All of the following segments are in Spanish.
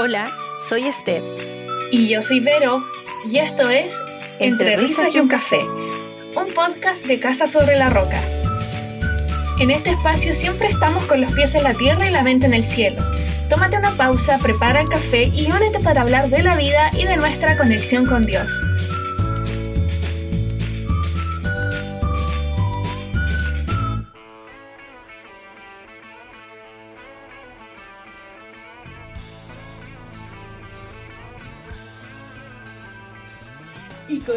Hola, soy Esther. Y yo soy Vero. Y esto es Entre, risas y un café, un podcast de Casa sobre la Roca. En este espacio siempre estamos con los pies en la tierra y la mente en el cielo. Tómate una pausa, prepara el café y únete para hablar de la vida y de nuestra conexión con Dios.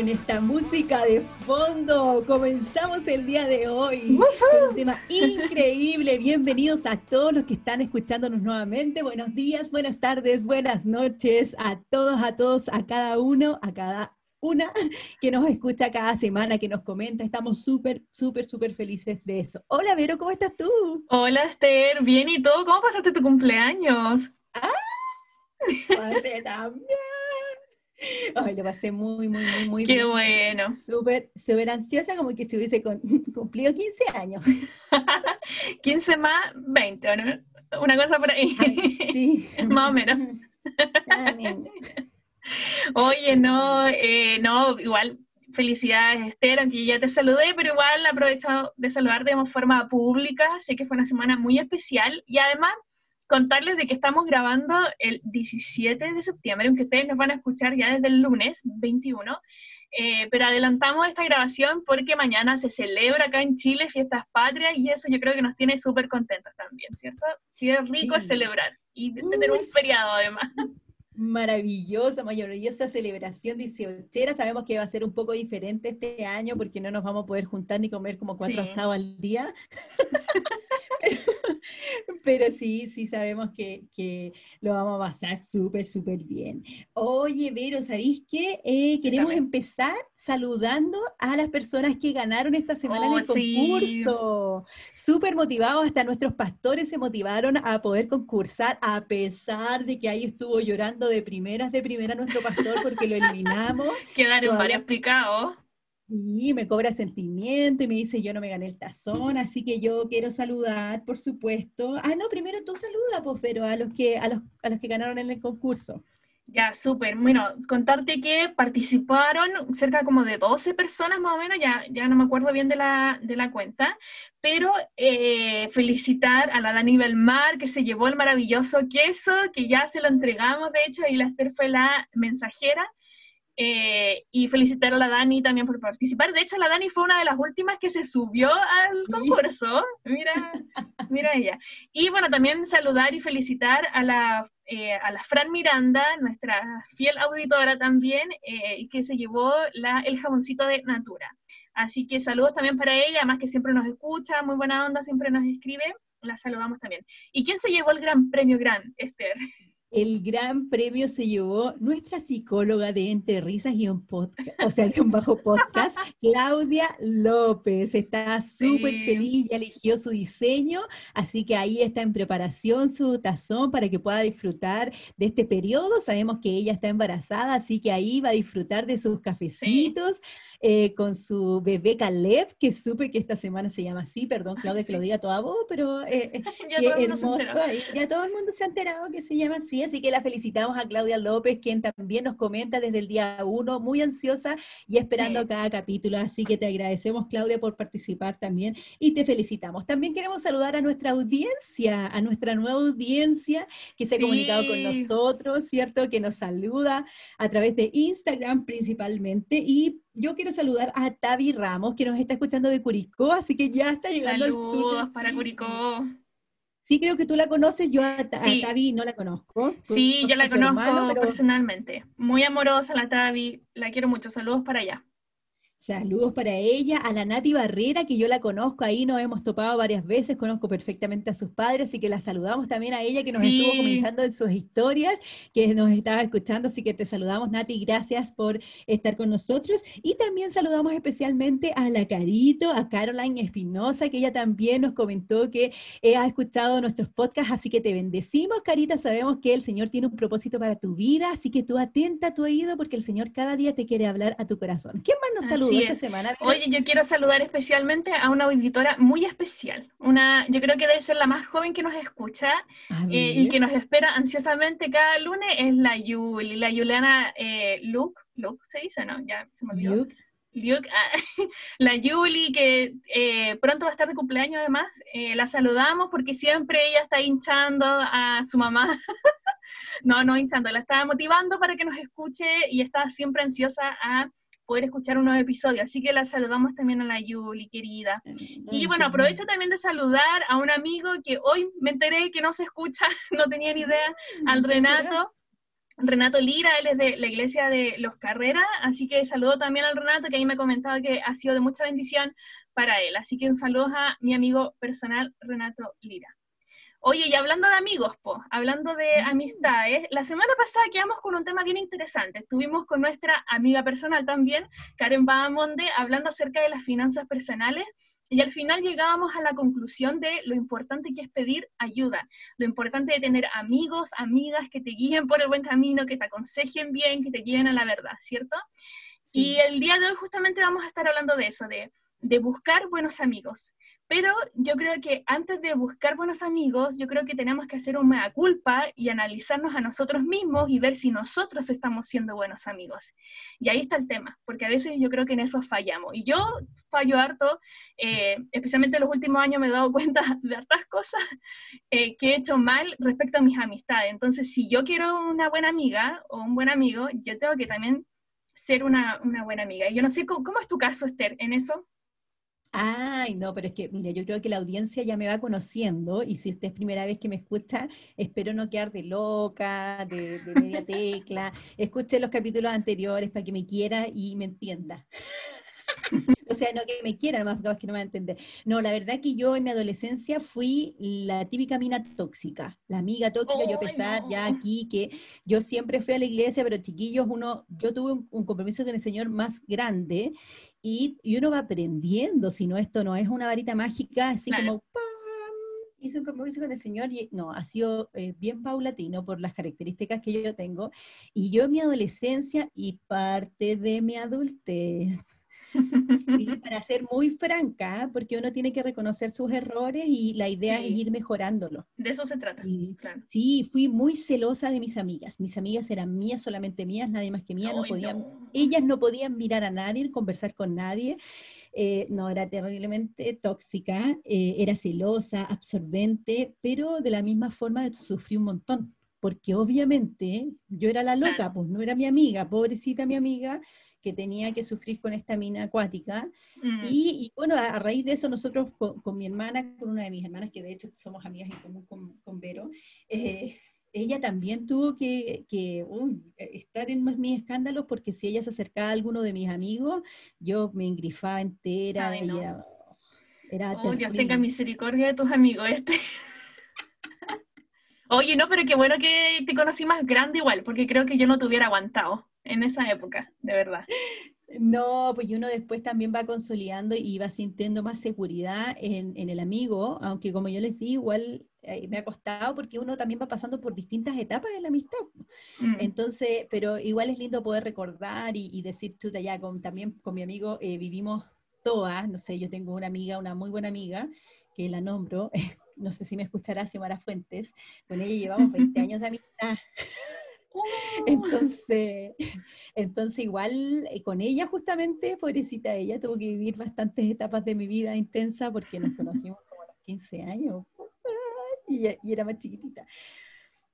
Con esta música de fondo comenzamos el día de hoy con un tema increíble. Bienvenidos a todos los que están escuchándonos nuevamente. Buenos días, buenas tardes, buenas noches a todos, a todos, a cada uno, a cada una que nos escucha cada semana, que nos comenta. Estamos súper, súper, súper felices de eso. Hola, Vero, ¿cómo estás tú? Hola, Esther. Bien, ¿y tú? ¿Cómo pasaste tu cumpleaños? ¡Ah! Pasé también. Ay, lo pasé muy, muy, muy, muy Qué bien. bueno. Súper, súper ansiosa, como que se hubiese con- cumplido 15 años. 15 más 20, ¿o no? Una cosa por ahí. Ay, sí. Más o menos. Ah. Oye, no, eh, no, igual, felicidades Esther, aunque ya te saludé, pero igual aprovecho de saludarte de forma pública, sé que fue una semana muy especial y además contarles de que estamos grabando el 17 de septiembre, aunque ustedes nos van a escuchar ya desde el lunes 21, eh, pero adelantamos esta grabación porque mañana se celebra acá en Chile Fiestas Patrias y eso yo creo que nos tiene súper contentos también, ¿cierto? Qué rico es celebrar y de- tener un feriado además. Maravillosa, maravillosa celebración dieciochera. Sabemos que va a ser un poco diferente este año porque no nos vamos a poder juntar ni comer como cuatro Sí. asados al día. pero, sí, sí sabemos que, que lo vamos a pasar súper, súper bien. Oye, Vero, ¿sabéis qué? Eh, queremos empezar saludando a las personas que ganaron esta semana en Oh, el sí. concurso. Súper motivados, hasta nuestros pastores se motivaron a poder concursar, a pesar de que ahí estuvo llorando de primeras, de primera nuestro pastor porque lo eliminamos. Quedaron varios picados. Y me cobra sentimiento y me dice, yo no me gané el tazón, así que yo quiero saludar, por supuesto. Ah, no, primero tú saluda, pues, pero a los que, a los, a los que ganaron en el concurso. Ya, súper. Bueno, contarte que participaron cerca como de 12 personas más o menos, ya, ya no me acuerdo bien de la, de la cuenta, pero eh, felicitar a la Dani Belmar que se llevó el maravilloso queso, que ya se lo entregamos, de hecho, y la Esther fue la mensajera. Eh, y felicitar a la Dani también por participar. De hecho, la Dani fue una de las últimas que se subió al concurso. Mira, mira ella. Y bueno, también saludar y felicitar a la, eh, a la Fran Miranda, nuestra fiel auditora también, eh, que se llevó la, el jaboncito de Natura. Así que saludos también para ella, además que siempre nos escucha, muy buena onda, siempre nos escribe, la saludamos también. ¿Y quién se llevó el gran premio gran, Esther? El gran premio se llevó nuestra psicóloga de Entre Risas y un podcast, o sea, de un bajo podcast, Claudia López. Está súper Sí. feliz, ya eligió su diseño, así que ahí está en preparación su tazón para que pueda disfrutar de este periodo. Sabemos que ella está embarazada, así que ahí va a disfrutar de sus cafecitos eh, con su bebé Caleb, que supe que esta semana se llama así, perdón, Claudia, que lo Sí. diga toda voz, pero eh, ya Qué todo hermoso, ya todo el mundo se ha enterado que se llama así, así que la felicitamos a Claudia López, quien también nos comenta desde el día uno, muy ansiosa y esperando Sí. cada capítulo, así que te agradecemos Claudia por participar también y te felicitamos. También queremos saludar a nuestra audiencia, a nuestra nueva audiencia que se ha comunicado con nosotros, ¿cierto? Que nos saluda a través de Instagram principalmente y yo quiero saludar a Tavi Ramos, que nos está escuchando de Curicó, así que ya está llegando al sur. de Saludos para. Curicó. Sí, creo que tú la conoces, yo a. Tavi no la conozco. Sí, yo la conozco hermano, pero personalmente. Muy amorosa la Tavi, la quiero mucho. Saludos para allá. Saludos para ella, a la Nati Barrera, que yo la conozco, ahí nos hemos topado varias veces, conozco perfectamente a sus padres, así que la saludamos también a ella, que nos estuvo comentando en sus historias, que nos estaba escuchando, así que te saludamos, Nati, gracias por estar con nosotros. Y también saludamos especialmente a la Carito, a Caroline Espinosa, que ella también nos comentó que eh, ha escuchado nuestros podcasts, así que te bendecimos, Carita, sabemos que el Señor tiene un propósito para tu vida, así que tú atenta a tu oído, porque el Señor cada día te quiere hablar a tu corazón. ¿Quién más nos saluda? Así esta semana. Oye, yo quiero saludar especialmente a una auditora muy especial. Una, yo creo que debe ser la más joven que nos escucha eh, y que nos espera ansiosamente cada lunes es la Yuli, la Juliana eh, Luke. Luke se dice, ¿no? Ya se me olvidó. Luke. Ah, la Yuli, que eh, pronto va a estar de cumpleaños además, la saludamos porque siempre ella está hinchando a su mamá no, no hinchando, la estaba motivando para que nos escuche y está siempre ansiosa a poder escuchar un nuevo episodio. Así que la saludamos también a la Yuli, querida. Y bueno, aprovecho también de saludar a un amigo que hoy me enteré que no se escucha, no tenía ni idea, mm, al Renato. Renato Lira, él es de la iglesia de Los Carreras, así que saludo también al Renato, que ahí me ha comentado que ha sido de mucha bendición para él. Así que un saludo a mi amigo personal, Renato Lira. Oye, y hablando de amigos, po, hablando de mm. amistades, la semana pasada quedamos con un tema bien interesante. Estuvimos con nuestra amiga personal también, Karen Bahamonde, hablando acerca de las finanzas personales y al final llegábamos a la conclusión de lo importante que es pedir ayuda, lo importante de tener amigos, amigas que te guíen por el buen camino, que te aconsejen bien, que te guíen a la verdad, ¿cierto? Y el día de hoy justamente vamos a estar hablando de eso, de, de buscar buenos amigos. Pero yo creo que antes de buscar buenos amigos, yo creo que tenemos que hacer una culpa y analizarnos a nosotros mismos y ver si nosotros estamos siendo buenos amigos. Y ahí está el tema, porque a veces yo creo que en eso fallamos. Y yo fallo harto, eh, especialmente en los últimos años me he dado cuenta de hartas cosas eh, que he hecho mal respecto a mis amistades. Entonces, si yo quiero una buena amiga o un buen amigo, yo tengo que también ser una, una buena amiga. Y yo no sé, ¿cómo, ¿cómo es tu caso, Esther, en eso? Ay, no, pero es que, mira, yo creo que la audiencia ya me va conociendo y si usted es primera vez que me escucha, espero no quedar de loca, de, media tecla. Escuche los capítulos anteriores para que me quiera y me entienda. o sea, no que me quiera, más que no me va a entender. No, la verdad que yo en mi adolescencia fui la típica mina tóxica, la amiga tóxica, yo a pesar ya aquí que yo siempre fui a la iglesia, pero chiquillos, uno, yo tuve un, un compromiso con el Señor más grande y, uno va aprendiendo, si no, esto no es una varita mágica, así como ¡pam! Hice un compromiso con el Señor y no, ha sido eh, bien paulatino por las características que yo tengo. Y yo en mi adolescencia y parte de mi adultez para ser muy franca, porque uno tiene que reconocer sus errores y la idea es ir mejorándolo. De eso se trata. Sí, fui muy celosa de mis amigas. Mis amigas eran mías, solamente mías, nadie más que mías. No podían, Ellas no podían mirar a nadie, conversar con nadie. Eh, no, era terriblemente tóxica, eh, era celosa, absorbente, pero de la misma forma sufrí un montón, porque obviamente yo era la loca, pues no era mi amiga, pobrecita mi amiga, que tenía que sufrir con esta mina acuática. Mm. Y, bueno, a, raíz de eso nosotros con, mi hermana, con una de mis hermanas, que de hecho somos amigas en común con, Vero, eh, ella también tuvo que, estar en mis escándalos porque si ella se acercaba a alguno de mis amigos, yo me engrifaba entera. y era, era oh, Dios tenga misericordia de tus amigos este. Oye, no, pero qué bueno que te conocí más grande igual, porque creo que yo no te hubiera aguantado en esa época, de verdad. No, pues uno después también va consolidando y va sintiendo más seguridad en, el amigo, aunque como yo les di, igual eh, me ha costado porque uno también va pasando por distintas etapas de la amistad. Mm. Entonces, pero igual es lindo poder recordar y, decir, tú ya, con, también con mi amigo eh, vivimos todas, no sé, yo tengo una amiga, una muy buena amiga, que la nombro, no sé si me escuchará Xiomara Fuentes, con ella llevamos 20 años de amistad. ¡Oh! Entonces, entonces igual eh, con ella justamente, pobrecita ella, tuvo que vivir bastantes etapas de mi vida intensa porque nos conocimos como a los 15 años y, y era más chiquitita.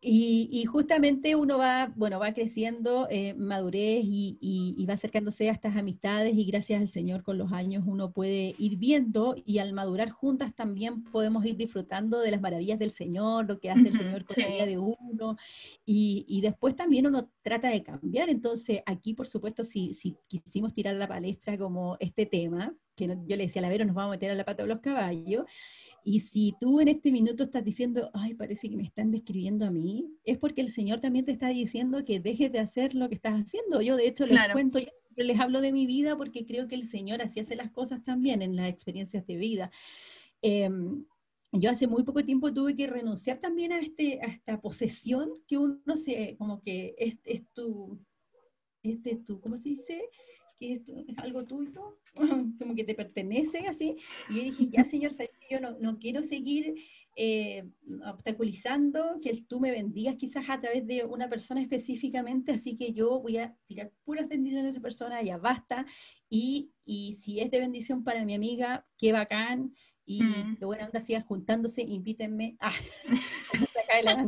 Y, justamente uno va, bueno, va creciendo, eh, madurez y, va acercándose a estas amistades y gracias al Señor con los años uno puede ir viendo y al madurar juntas también podemos ir disfrutando de las maravillas del Señor, lo que hace el Señor con la vida de uno y, después también uno trata de cambiar. Entonces aquí, por supuesto, si, si quisimos tirar la palestra como este tema, que yo le decía a la Vero, nos vamos a meter a la pata de los caballos, y si tú en este minuto estás diciendo, ay, parece que me están describiendo a mí, es porque el Señor también te está diciendo que dejes de hacer lo que estás haciendo. Yo de hecho les cuento, yo les hablo de mi vida porque creo que el Señor así hace las cosas también en las experiencias de vida. Em, yo hace muy poco tiempo tuve que renunciar también a, este, a esta posesión que uno se, como que es, es tu, es de tu, ¿cómo se dice? Que esto es algo tuyo, como que te pertenece, así. Y yo dije, ya señor, yo no, no quiero seguir eh, obstaculizando que tú me bendigas quizás a través de una persona específicamente, así que yo voy a tirar puras bendiciones a esa persona, ya basta, y, y si es de bendición para mi amiga, qué bacán, y mm. qué buena onda, sigan juntándose, invítenme. Ah, la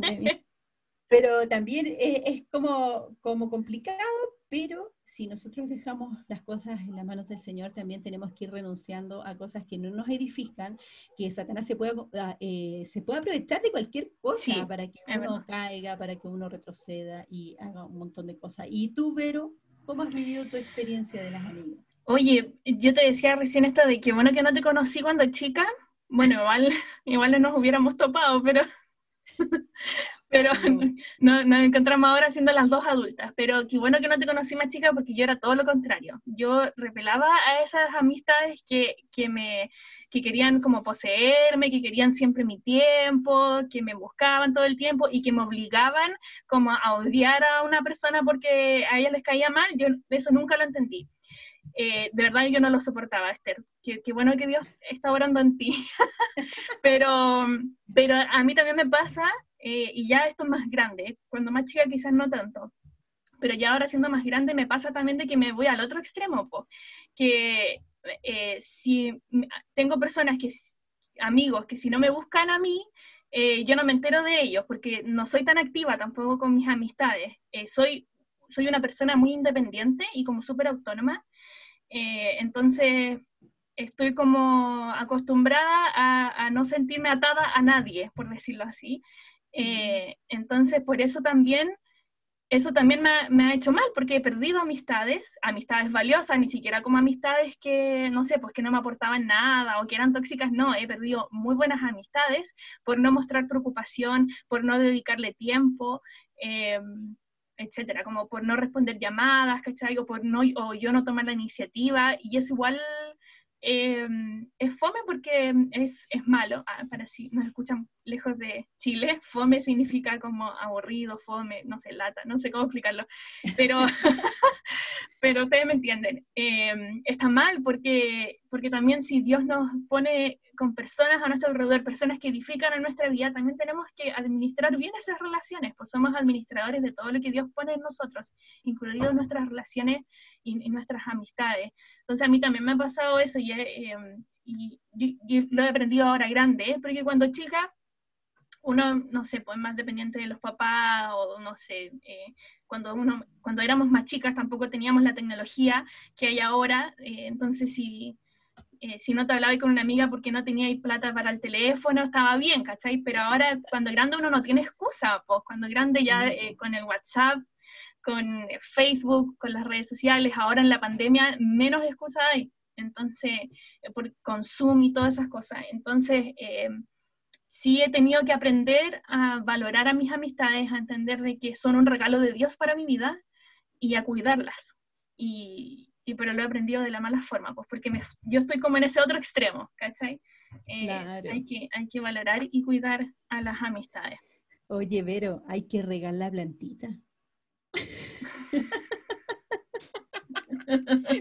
Pero también es, es como, como complicado pero si nosotros dejamos las cosas en las manos del Señor, también tenemos que ir renunciando a cosas que no nos edifican, que Satanás se pueda, ah, eh, se puede aprovechar de cualquier cosa para que uno caiga, para que uno retroceda y haga un montón de cosas. Y tú, Vero, ¿cómo has vivido tu experiencia de las amigas? Oye, yo te decía recién esto de que bueno que no te conocí cuando chica. Bueno, igual, igual no nos hubiéramos topado, pero pero nos encontramos ahora siendo las dos adultas. Pero qué bueno que no te conocí más chica porque yo era todo lo contrario. Yo repelaba a esas amistades que, que me que querían como poseerme, que querían siempre mi tiempo, que me buscaban todo el tiempo y que me obligaban como a odiar a una persona porque a ella les caía mal. Yo eso nunca lo entendí. Eh, de verdad yo no lo soportaba, Esther. Qué, qué bueno que Dios está orando en ti. pero, pero a mí también me pasa eh, y ya esto es más grande, cuando más chica quizás no tanto, pero ya ahora siendo más grande me pasa también de que me voy al otro extremo, que eh, si tengo personas que, amigos, que si no me buscan a mí, eh, yo no me entero de ellos, porque no soy tan activa tampoco con mis amistades, soy, soy una persona muy independiente y como súper autónoma, entonces estoy como acostumbrada a, a, no sentirme atada a nadie, por decirlo así. Eh, entonces, por eso también, eso también me ha, hecho mal, porque he perdido amistades, amistades valiosas, ni siquiera como amistades que, no sé, pues que no me aportaban nada o que eran tóxicas, no, he perdido muy buenas amistades por no mostrar preocupación, por no dedicarle tiempo. Eh, etcétera, como por no responder llamadas, ¿cachai? O, por no, o yo no tomar la iniciativa, y es igual eh, es fome porque es, es malo, ah, para si nos escuchan lejos de Chile, fome significa como aburrido, fome, no sé, lata, no sé cómo explicarlo, pero, pero ustedes me entienden. Eh, está mal porque, porque también si Dios nos pone con personas a nuestro alrededor, personas que edifican en nuestra vida, también tenemos que administrar bien esas relaciones, pues somos administradores de todo lo que Dios pone en nosotros, incluidas nuestras relaciones y, nuestras amistades. Entonces a mí también me ha pasado eso y, eh, y, lo he aprendido ahora grande, ¿eh? porque cuando chica uno, no sé, pues más dependiente de los papás o no sé, eh, cuando, uno, cuando éramos más chicas tampoco teníamos la tecnología que hay ahora, entonces si eh, si no te hablaba con una amiga porque no tenía plata para el teléfono, estaba bien, ¿cachai? Pero ahora cuando grande uno no tiene excusa, pues cuando grande ya eh, con el WhatsApp, con Facebook, con las redes sociales, ahora en la pandemia menos excusa hay. Entonces, eh, por consumo y todas esas cosas. Entonces, sí he tenido que aprender a valorar a mis amistades, a entender de que son un regalo de Dios para mi vida y a cuidarlas. Y, pero lo he aprendido de la mala forma, pues porque yo estoy como en ese otro extremo, ¿cachai? Eh, hay, que, hay que valorar y cuidar a las amistades. Oye, Vero, hay que regalar plantita.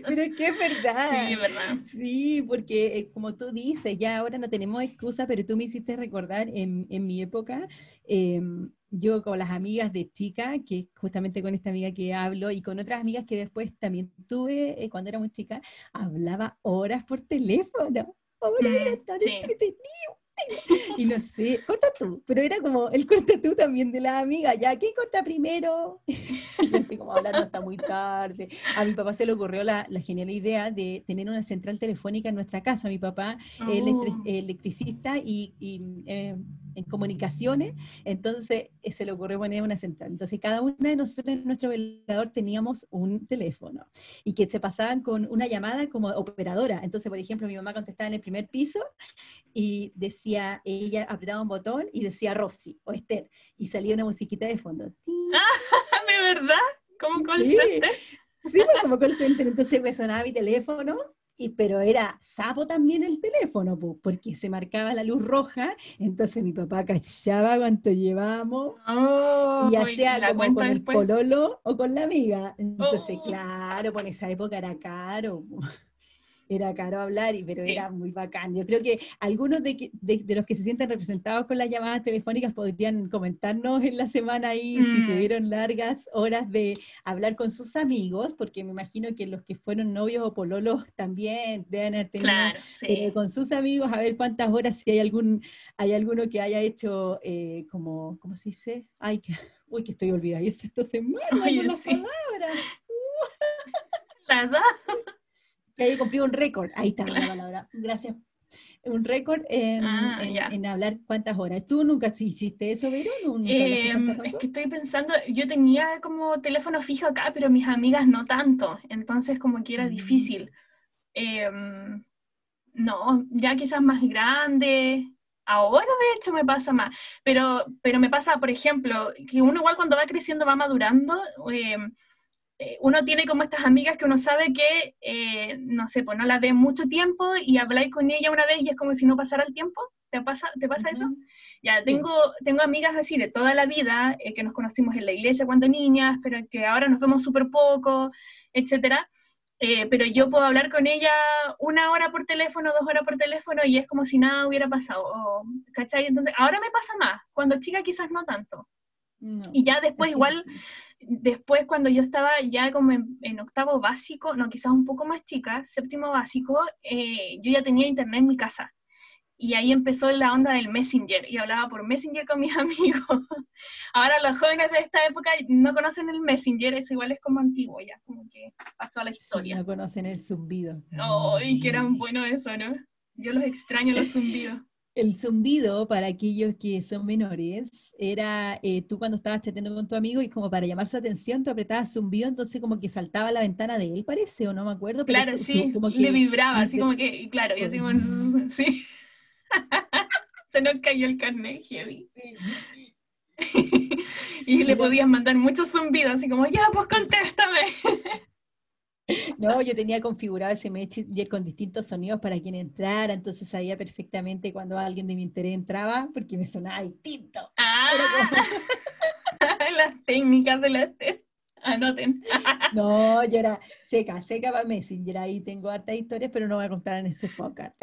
Pero es que es verdad. Sí, verdad. Sí, porque eh, como tú dices, ya ahora no tenemos excusa, pero tú me hiciste recordar en, en mi época, em, yo con las amigas de chica, que justamente con esta amiga que hablo, y con otras amigas que después también tuve eh, cuando era muy chica, hablaba horas por teléfono. Era mm, tan entretenido y no sé, corta tú, pero era como el corta tú también de la amiga, ya, ¿quién corta primero? y así como hablando hasta muy tarde. A mi papá se le ocurrió la, la genial idea de tener una central telefónica en nuestra casa. Mi papá es oh. electricista y, y eh, en comunicaciones, entonces eh, se le ocurrió poner una central. Entonces cada una de nosotros en nuestro velador teníamos un teléfono y que se pasaban con una llamada como operadora. Entonces, por ejemplo, mi mamá contestaba en el primer piso y decía, ella apretaba un botón y decía Rosy o Esther, y salía una musiquita de fondo. ¿De verdad? ¿Como call sí. center? Sí, pues, como call center. Entonces me sonaba mi teléfono y, pero era sapo también el teléfono, porque se marcaba la luz roja, entonces mi papá cachaba cuánto llevábamos y hacía como con el pololo o con la amiga. Entonces, oh. claro, por esa época era caro era caro hablar, y, pero era muy bacán. Yo creo que algunos de, los que se sienten representados con las llamadas telefónicas podrían comentarnos en la semana ahí si mm. tuvieron largas horas de hablar con sus amigos, porque me imagino que los que fueron novios o pololos también deben haber tenido eh, con sus amigos, a ver cuántas horas, si hay algún, hay alguno que haya hecho eh, como, ¿cómo se dice? Ay, que, uy, que estoy olvidada, esta semana, Oye, las palabras. Que haya cumplido un récord. Ahí está la palabra. Gracias. Un récord en, ah, en, hablar cuántas horas. ¿Tú nunca hiciste eso, Vero? Em, es que estoy pensando, yo tenía como teléfono fijo acá, pero mis amigas no tanto. Entonces como que era mm. difícil. Em, no, ya quizás más grande. Ahora de hecho me pasa más. Pero, pero me pasa, por ejemplo, que uno igual cuando va creciendo va madurando. Eh, eh, uno tiene como estas amigas que uno sabe que, eh, no sé, pues no las ve mucho tiempo y habláis con ella una vez y es como si no pasara el tiempo. ¿Te pasa, te pasa eso? Ya, tengo, tengo amigas así de toda la vida, eh, que nos conocimos en la iglesia cuando niñas, pero que ahora nos vemos súper poco, etcétera. pero yo puedo hablar con ella una hora por teléfono, dos horas por teléfono y es como si nada hubiera pasado, ¿cachai? Entonces, ahora me pasa más, cuando chica quizás no tanto. y ya después igual después cuando yo estaba ya como en, octavo básico, no, quizás un poco más chica, séptimo básico, eh, yo ya tenía internet en mi casa. Y ahí empezó la onda del Messenger y hablaba por Messenger con mis amigos. Ahora los jóvenes de esta época no conocen el Messenger, es igual es como antiguo ya, como que pasó a la historia. no conocen el zumbido. ¡Ay, que eran bueno eso, ¿no? Yo los extraño los zumbidos. El zumbido, para aquellos que son menores, era eh, tú cuando estabas chateando con tu amigo y como para llamar su atención, tú apretabas zumbido, entonces como que saltaba la ventana de él, parece, o no me acuerdo. claro, sí, como que, le vibraba, así como que, claro, y así como, sí. Se nos cayó el carnet heavy. y le podías mandar muchos zumbidos, así como, ya, pues contéstame. No, yo tenía configurado ese Messenger con distintos sonidos para quien entrara, entonces sabía perfectamente cuando alguien de mi interés entraba, porque me sonaba distinto. Ah, las técnicas de la Anoten. no, yo era seca, seca para Messenger. Ahí tengo hartas historias, pero no voy a contar en ese podcast.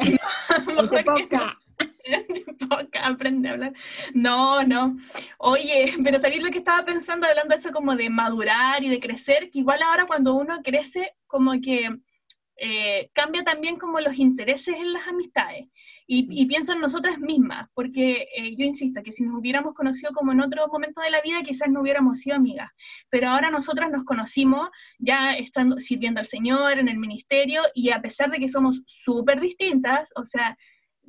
No, ese podcast. aprende a hablar. No, no. Oye, pero ¿sabéis lo que estaba pensando hablando de eso como de madurar y de crecer? Que igual ahora cuando uno crece, como que eh, cambia también como los intereses en las amistades. Y, pienso en nosotras mismas, porque eh, yo insisto que si nos hubiéramos conocido como en otro momento de la vida, quizás no hubiéramos sido amigas. Pero ahora nosotras nos conocimos ya estando sirviendo al Señor en el ministerio y a pesar de que somos súper distintas, o sea,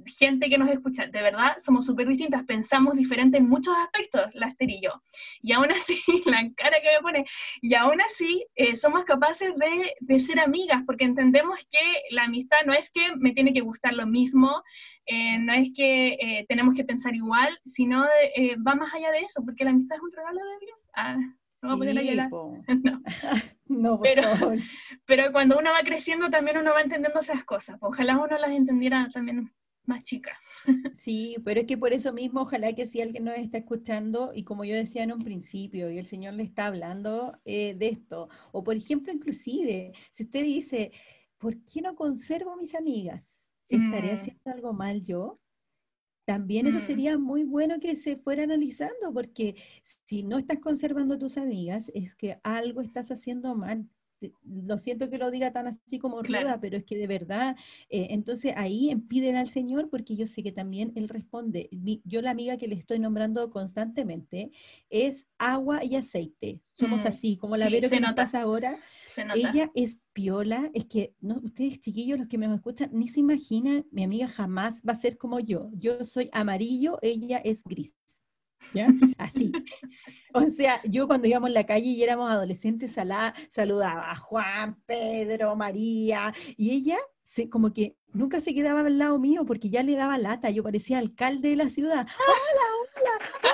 gente que nos escucha, de verdad, somos súper distintas, pensamos diferente en muchos aspectos, la Esther y yo. Y aún así, la cara que me pone, y aún así eh, somos capaces de, de, ser amigas, porque entendemos que la amistad no es que me tiene que gustar lo mismo, eh, no es que eh, tenemos que pensar igual, sino va más allá de eso, porque la amistad es un regalo de Dios. Ah, no a poner a llorar. no. no pero, pero cuando uno va creciendo también uno va entendiendo esas cosas. Ojalá uno las entendiera también más chica. Sí, pero es que por eso mismo, ojalá que si alguien nos está escuchando, y como yo decía en un principio, y el Señor le está hablando eh, de esto, o por ejemplo, inclusive, si usted dice, ¿por qué no conservo mis amigas? ¿Estaré mm. haciendo algo mal yo? También eso mm. sería muy bueno que se fuera analizando, porque si no estás conservando tus amigas, es que algo estás haciendo mal lo siento que lo diga tan así como ruda, pero es que de verdad, eh, entonces ahí piden al Señor porque yo sé que también Él responde. yo la amiga que le estoy nombrando constantemente es agua y aceite. Somos mm, así, como la Vero que nos pasa ahora. Ella es piola, es que no, ustedes chiquillos, los que me escuchan, ni se imaginan, mi amiga jamás va a ser como yo. Yo soy amarillo, ella es gris. ¿Ya? Así. O sea, yo cuando íbamos en la calle y éramos adolescentes, saludaba a Juan, Pedro, María, y ella se, como que nunca se quedaba al lado mío porque ya le daba lata, yo parecía alcalde de la ciudad. Hola, hola,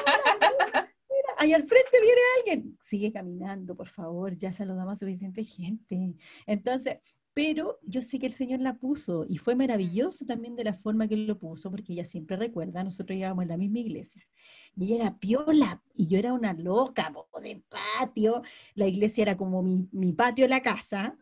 hola, ahí al frente viene alguien. Sigue caminando, por favor, ya saludamos a suficiente gente. Entonces, pero yo sé que el Señor la puso y fue maravilloso también de la forma que lo puso, porque ella siempre recuerda, nosotros íbamos en la misma iglesia y ella era piola y yo era una loca de patio, la iglesia era como mi, mi patio de la casa,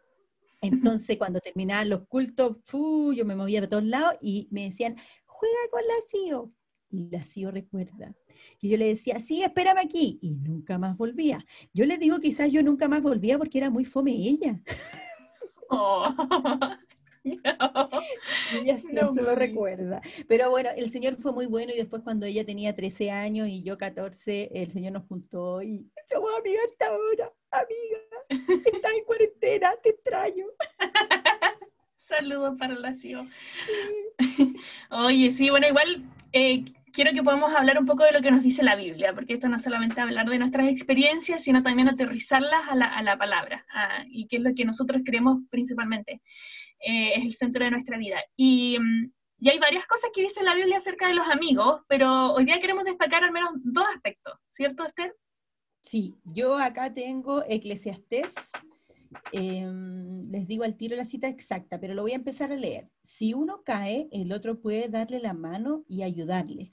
entonces cuando terminaban los cultos, yo me movía de todos lados y me decían, juega con la CIO. Y la CIO recuerda que yo le decía, sí, espérame aquí, y nunca más volvía. Yo le digo, quizás yo nunca más volvía porque era muy fome ella. Oh. Ella siempre lo recuerda. Pero bueno, el Señor fue muy bueno y después cuando ella tenía 13 años y yo 14, el Señor nos juntó y somos amigas hasta ahora. Amiga, estás en cuarentena, te extraño. Saludos para la CIO. Oye, sí, bueno, igual eh, quiero que podamos hablar un poco de lo que nos dice la Biblia, porque esto no es solamente hablar de nuestras experiencias, sino también aterrizarlas a la, palabra, y qué es lo que nosotros creemos principalmente. Eh, es el centro de nuestra vida. Y, mm, y, hay varias cosas que dice la Biblia acerca de los amigos, pero hoy día queremos destacar al menos dos aspectos, ¿cierto, Esther? Sí, yo acá tengo Eclesiastés. Em, les digo al tiro la cita exacta, pero lo voy a empezar a leer. Si uno cae, el otro puede darle la mano y ayudarle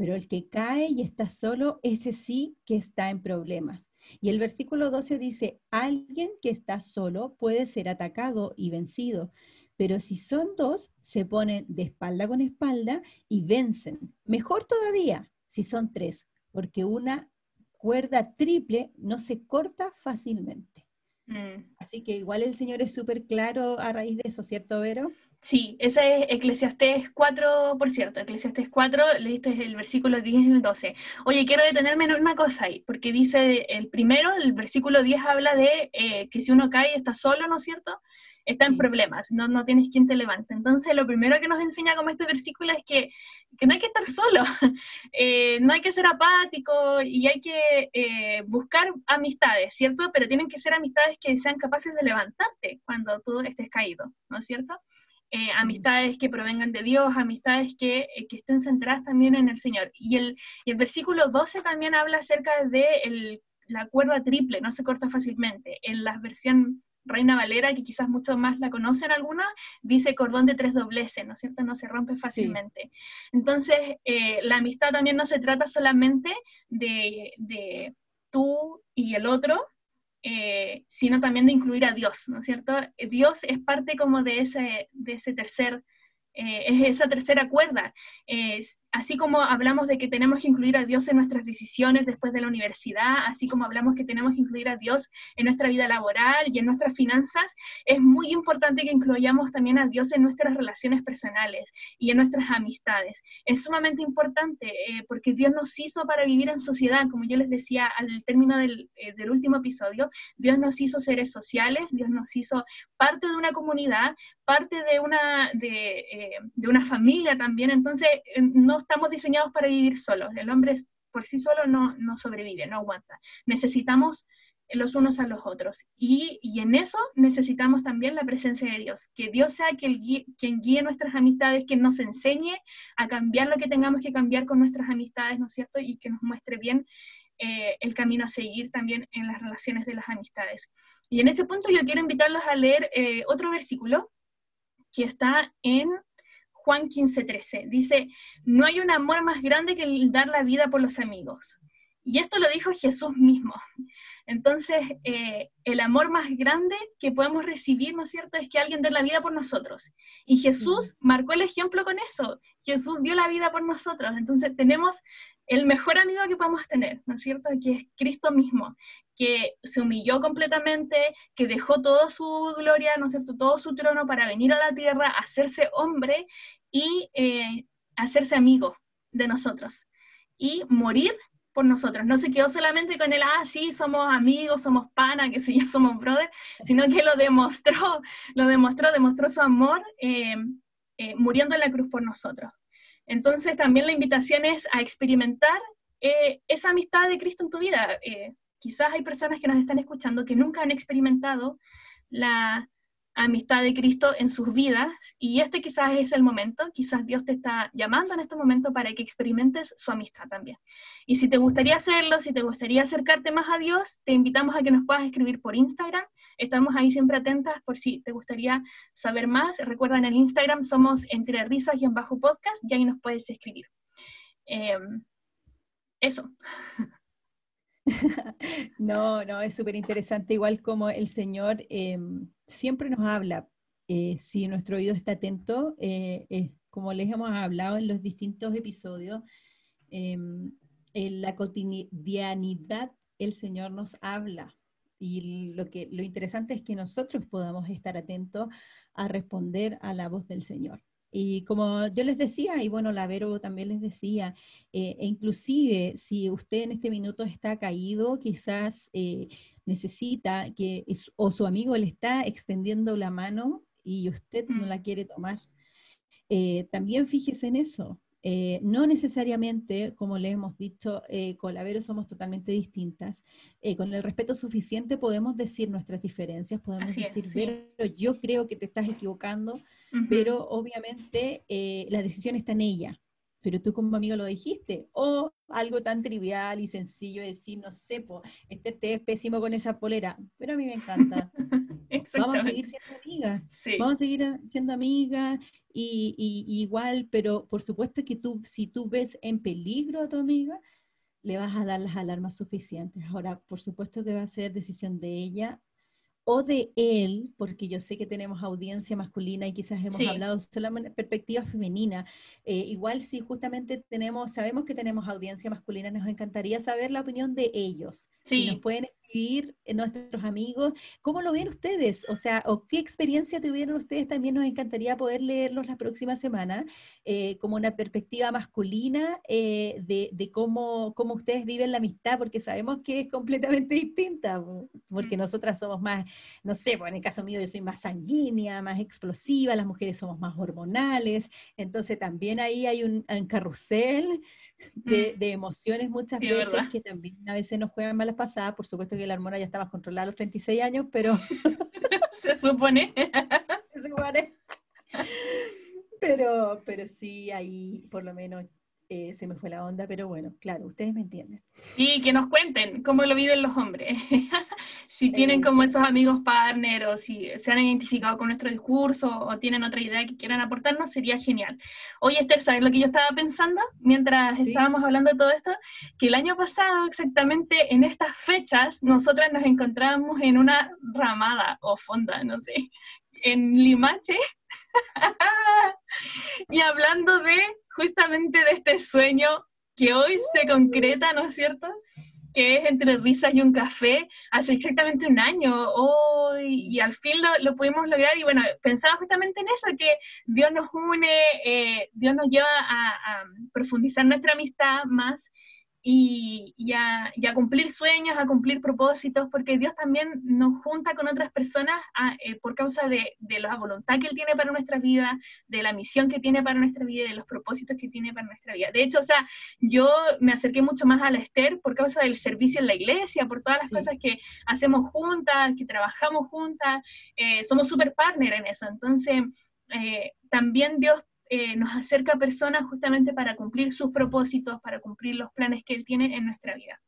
pero el que cae y está solo, ese sí que está en problemas. Y el versículo 12 dice, alguien que está solo puede ser atacado y vencido, pero si son dos, se ponen de espalda con espalda y vencen. Mejor todavía si son tres, porque una cuerda triple no se corta fácilmente. Mm. Así que igual el Señor es súper claro a raíz de eso, ¿cierto, Vero? Sí, ese es Eclesiastés 4, por cierto, Eclesiastés 4, leíste el versículo 10 y el 12. Oye, quiero detenerme en una cosa ahí, porque dice el primero, el versículo 10 habla de eh, que si uno cae está solo, ¿no es cierto? Está en problemas, no, no tienes quien te levante. Entonces, lo primero que nos enseña como este versículo es que, que no hay que estar solo, eh, no hay que ser apático y hay que eh, buscar amistades, ¿cierto? Pero tienen que ser amistades que sean capaces de levantarte cuando tú estés caído, ¿no es cierto? Eh, amistades que provengan de Dios, amistades que, eh, que, estén centradas también en el Señor. Y el, y el versículo 12 también habla acerca de el, la cuerda triple, no se corta fácilmente. En la versión Reina Valera, que quizás muchos más la conocen alguna, dice cordón de tres dobleces, ¿no es cierto? No se rompe fácilmente. Entonces, eh, la amistad también no se trata solamente de, de tú y el otro, eh, sino también de incluir a Dios, ¿no es cierto? Dios es parte como de ese, de ese tercer, eh, es esa tercera cuerda. Así como hablamos de que tenemos que incluir a Dios en nuestras decisiones después de la universidad, así como hablamos que tenemos que incluir a Dios en nuestra vida laboral y en nuestras finanzas, es muy importante que incluyamos también a Dios en nuestras relaciones personales y en nuestras amistades. Es sumamente importante eh, porque Dios nos hizo para vivir en sociedad, como yo les decía al término del, eh, del último episodio, Dios nos hizo seres sociales, Dios nos hizo parte de una comunidad, parte de una, de, eh, una familia también, entonces no estamos diseñados para vivir solos. El hombre por sí solo no, no sobrevive, no aguanta. Necesitamos los unos a los otros. Y, y, en eso necesitamos también la presencia de Dios. Que Dios sea quien guíe, quien guíe nuestras amistades, que nos enseñe a cambiar lo que tengamos que cambiar con nuestras amistades, ¿no es cierto? Y que nos muestre bien eh, el camino a seguir también en las relaciones de las amistades. Y en ese punto yo quiero invitarlos a leer eh, otro versículo que está en Juan 15:13. Dice, no hay un amor más grande que el dar la vida por los amigos. Y esto lo dijo Jesús mismo. Entonces, eh, el amor más grande que podemos recibir, ¿no es cierto?, es que alguien dé la vida por nosotros. Y Jesús marcó el ejemplo con eso. Jesús dio la vida por nosotros. Entonces, tenemos el mejor amigo que podemos tener, ¿no es cierto?, que es Cristo mismo, que se humilló completamente, que dejó toda su gloria, ¿no es cierto?, todo su trono para venir a la tierra, hacerse hombre y eh, hacerse amigo de nosotros y morir por nosotros. No se quedó solamente con el, ah, sí, somos amigos, somos pana, que sí, ya somos brother, sino que lo demostró, lo demostró, demostró su amor eh, eh, muriendo en la cruz por nosotros. Entonces también la invitación es a experimentar esa amistad de Cristo en tu vida. quizás hay personas que nos están escuchando que nunca han experimentado la, amistad de Cristo en sus vidas y este quizás es el momento, quizás Dios te está llamando en este momento para que experimentes su amistad también. Y si te gustaría hacerlo, si te gustaría acercarte más a Dios, te invitamos a que nos puedas escribir por Instagram. Estamos ahí siempre atentas por si te gustaría saber más. Recuerda, en el Instagram somos entre risas y en bajo podcast y ahí nos puedes escribir. Em, eso. No, no, es súper interesante, igual como el Señor em, siempre nos habla. Eh, si nuestro oído está atento, eh, como les hemos hablado en los distintos episodios, em, en la cotidianidad el Señor nos habla. Y lo, que, lo interesante es que nosotros podamos estar atentos a responder a la voz del Señor. Y como yo les decía, y bueno, la Vero también les decía, eh, e inclusive si usted en este minuto está caído, quizás eh, necesita que, o su amigo le está extendiendo la mano y usted no la quiere tomar, eh, también fíjese en eso. No necesariamente, como le hemos dicho, con la Vero somos totalmente distintas. con el respeto suficiente podemos decir nuestras diferencias, podemos decir, Vero, yo creo que te estás equivocando, pero obviamente eh, la decisión está en ella. Pero tú como amigo lo dijiste, o algo tan trivial y sencillo de decir, no sé, este té es pésimo con esa polera, pero a mí me encanta. Vamos a seguir siendo amigas, vamos a seguir eh, siendo amigas y, y, igual, pero por supuesto que tú, si tú ves en peligro a tu amiga, le vas a dar las alarmas suficientes. Ahora, por supuesto que va a ser decisión de ella o de él, porque yo sé que tenemos audiencia masculina y quizás hemos hablado solamente en perspectiva femenina. Eh, igual si justamente tenemos, sabemos que tenemos audiencia masculina, nos encantaría saber la opinión de ellos. Sí. Si nos pueden escribir nuestros amigos, ¿cómo lo ven ustedes? O sea, ¿o qué experiencia tuvieron ustedes? También nos encantaría poder leerlos la próxima semana, eh, como una perspectiva masculina eh, de, de cómo, cómo ustedes viven la amistad, porque sabemos que es completamente distinta, porque nosotras somos más no sé, pues en el caso mío yo soy más sanguínea, más explosiva, las mujeres somos más hormonales, entonces también ahí hay un, carrusel de, mm. emociones muchas veces que también a veces nos juegan malas pasadas, por supuesto que la hormona ya más controlada a los 36 años, pero... Se supone. Se supone. Pero, pero sí, ahí por lo menos eh, se me fue la onda, pero bueno, claro, ustedes me entienden. Y que nos cuenten cómo lo viven los hombres. si tienen como esos amigos partner o si se han identificado con nuestro discurso o tienen otra idea que quieran aportarnos, sería genial. Oye, Esther, ¿sabes lo que yo estaba pensando mientras estábamos hablando de todo esto? Que el año pasado, exactamente en estas fechas, nosotras nos encontrábamos en una ramada o fonda, no sé, en Limache. y hablando de justamente de este sueño que hoy se concreta, ¿no es cierto? Que es entre risas y un café, hace exactamente un año, hoy, y al fin lo, pudimos lograr, y bueno, pensaba justamente en eso, que Dios nos une, eh, Dios nos lleva a, a profundizar nuestra amistad más, y, a, cumplir sueños, a cumplir propósitos, porque Dios también nos junta con otras personas eh, por causa de, la voluntad que Él tiene para nuestra vida, de la misión que tiene para nuestra vida, de los propósitos que tiene para nuestra vida. De hecho, o sea, yo me acerqué mucho más a la Esther por causa del servicio en la iglesia, por todas las cosas que hacemos juntas, que trabajamos juntas, eh, somos súper partner en eso. Entonces, eh, también Dios eh, nos acerca a personas justamente para cumplir sus propósitos, para cumplir los planes que Él tiene en nuestra vida.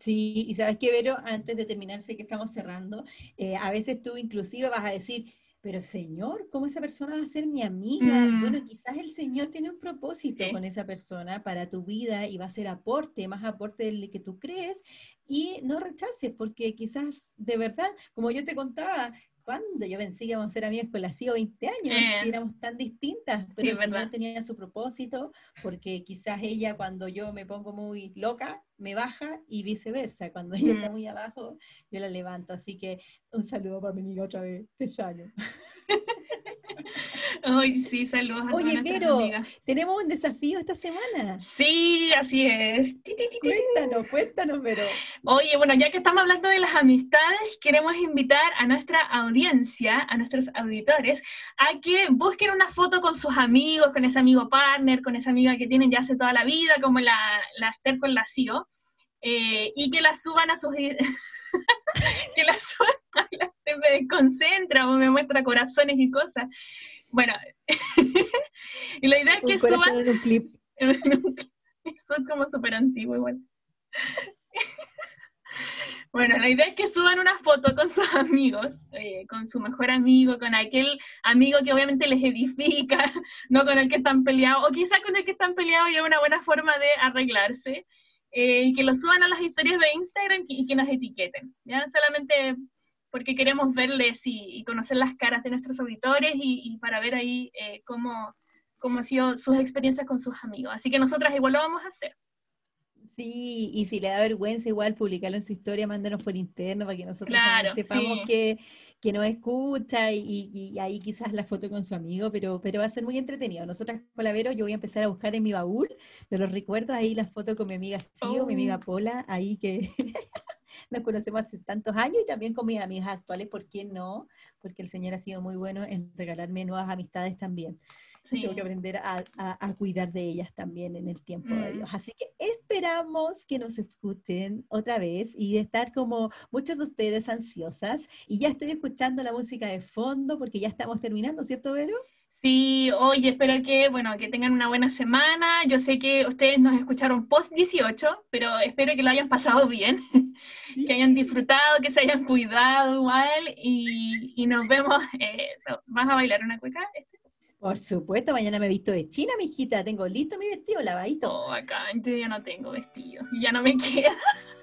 Sí, y sabes que, Vero, antes de terminar, sé que estamos cerrando, eh, a veces tú inclusive vas a decir, pero Señor, ¿cómo esa persona va a ser mi amiga? Mm. Bueno, quizás el Señor tiene un propósito con esa persona para tu vida y va a ser aporte, más aporte del que tú crees, y no rechaces, porque quizás de verdad, como yo te contaba, cuando yo pensé que íbamos a ser amigas con la CIO 20 años, eh. éramos tan distintas, pero sí, el tenía su propósito, porque quizás ella cuando yo me pongo muy loca, me baja y viceversa, cuando ella está muy abajo, yo la levanto, así que un saludo para mi amiga otra vez, te llamo. Ay, sí, saludos a Oye, pero tenemos un desafío esta semana. Sí, así es. Cuéntanos, cuéntanos, pero. Oye, bueno, ya que estamos hablando de las amistades, queremos invitar a nuestra audiencia, a nuestros auditores, a que busquen una foto con sus amigos, con ese amigo partner, con esa amiga que tienen ya hace toda la vida, como la, la Esther con la CIO, eh, y que la suban a sus... que la suban, me desconcentra o me muestra corazones y cosas. Bueno, y la idea es que suban... En un clip. Son como súper antiguo igual. Bueno, la idea es que suban una foto con sus amigos, eh, con su mejor amigo, con aquel amigo que obviamente les edifica, no con el que están peleados, o quizás con el que están peleados y es una buena forma de arreglarse, eh, y que lo suban a las historias de Instagram y que nos etiqueten, ¿ya? Solamente porque queremos verles y, conocer las caras de nuestros auditores y, para ver ahí eh, cómo, cómo han sido sus experiencias con sus amigos. Así que nosotras igual lo vamos a hacer. Sí, y si le da vergüenza igual publicarlo en su historia, mándenos por interno para que nosotros sepamos que, que nos escucha y, ahí quizás la foto con su amigo, pero, pero va a ser muy entretenido. Nosotras con la Vero, yo voy a empezar a buscar en mi baúl de los recuerdos ahí la foto con mi amiga Sio, mi amiga oh. Pola, ahí que nos conocemos hace tantos años y también con mis amigas actuales, ¿por qué no? Porque el Señor ha sido muy bueno en regalarme nuevas amistades también. Tengo que aprender a, cuidar de ellas también en el tiempo de mm. Dios. Así que esperamos que nos escuchen otra vez y estar como muchos de ustedes ansiosas. Y ya estoy escuchando la música de fondo porque ya estamos terminando, ¿cierto, Vero? Sí, hoy espero que, bueno, que tengan una buena semana. Yo sé que ustedes nos escucharon post 18, pero espero que lo hayan pasado bien, que hayan disfrutado, que se hayan cuidado igual y, nos vemos. Eh, ¿Vas a bailar una cueca? Este? Por supuesto, mañana me he visto de China, mijita. Tengo listo mi vestido lavadito. Oh, acá, yo ya no tengo vestido. Ya no me queda.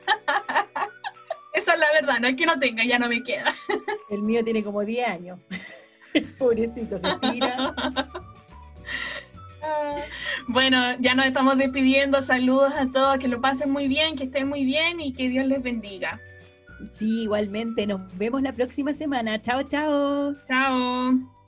Esa es la verdad, no es que no tenga, ya no me queda. El mío tiene como 10 años. Pobrecito, se tira. Bueno, ya nos estamos despidiendo. Saludos a todos, que lo pasen muy bien, que estén muy bien y que Dios les bendiga. Sí, igualmente. Nos vemos la próxima semana. Chao, chao. Chao.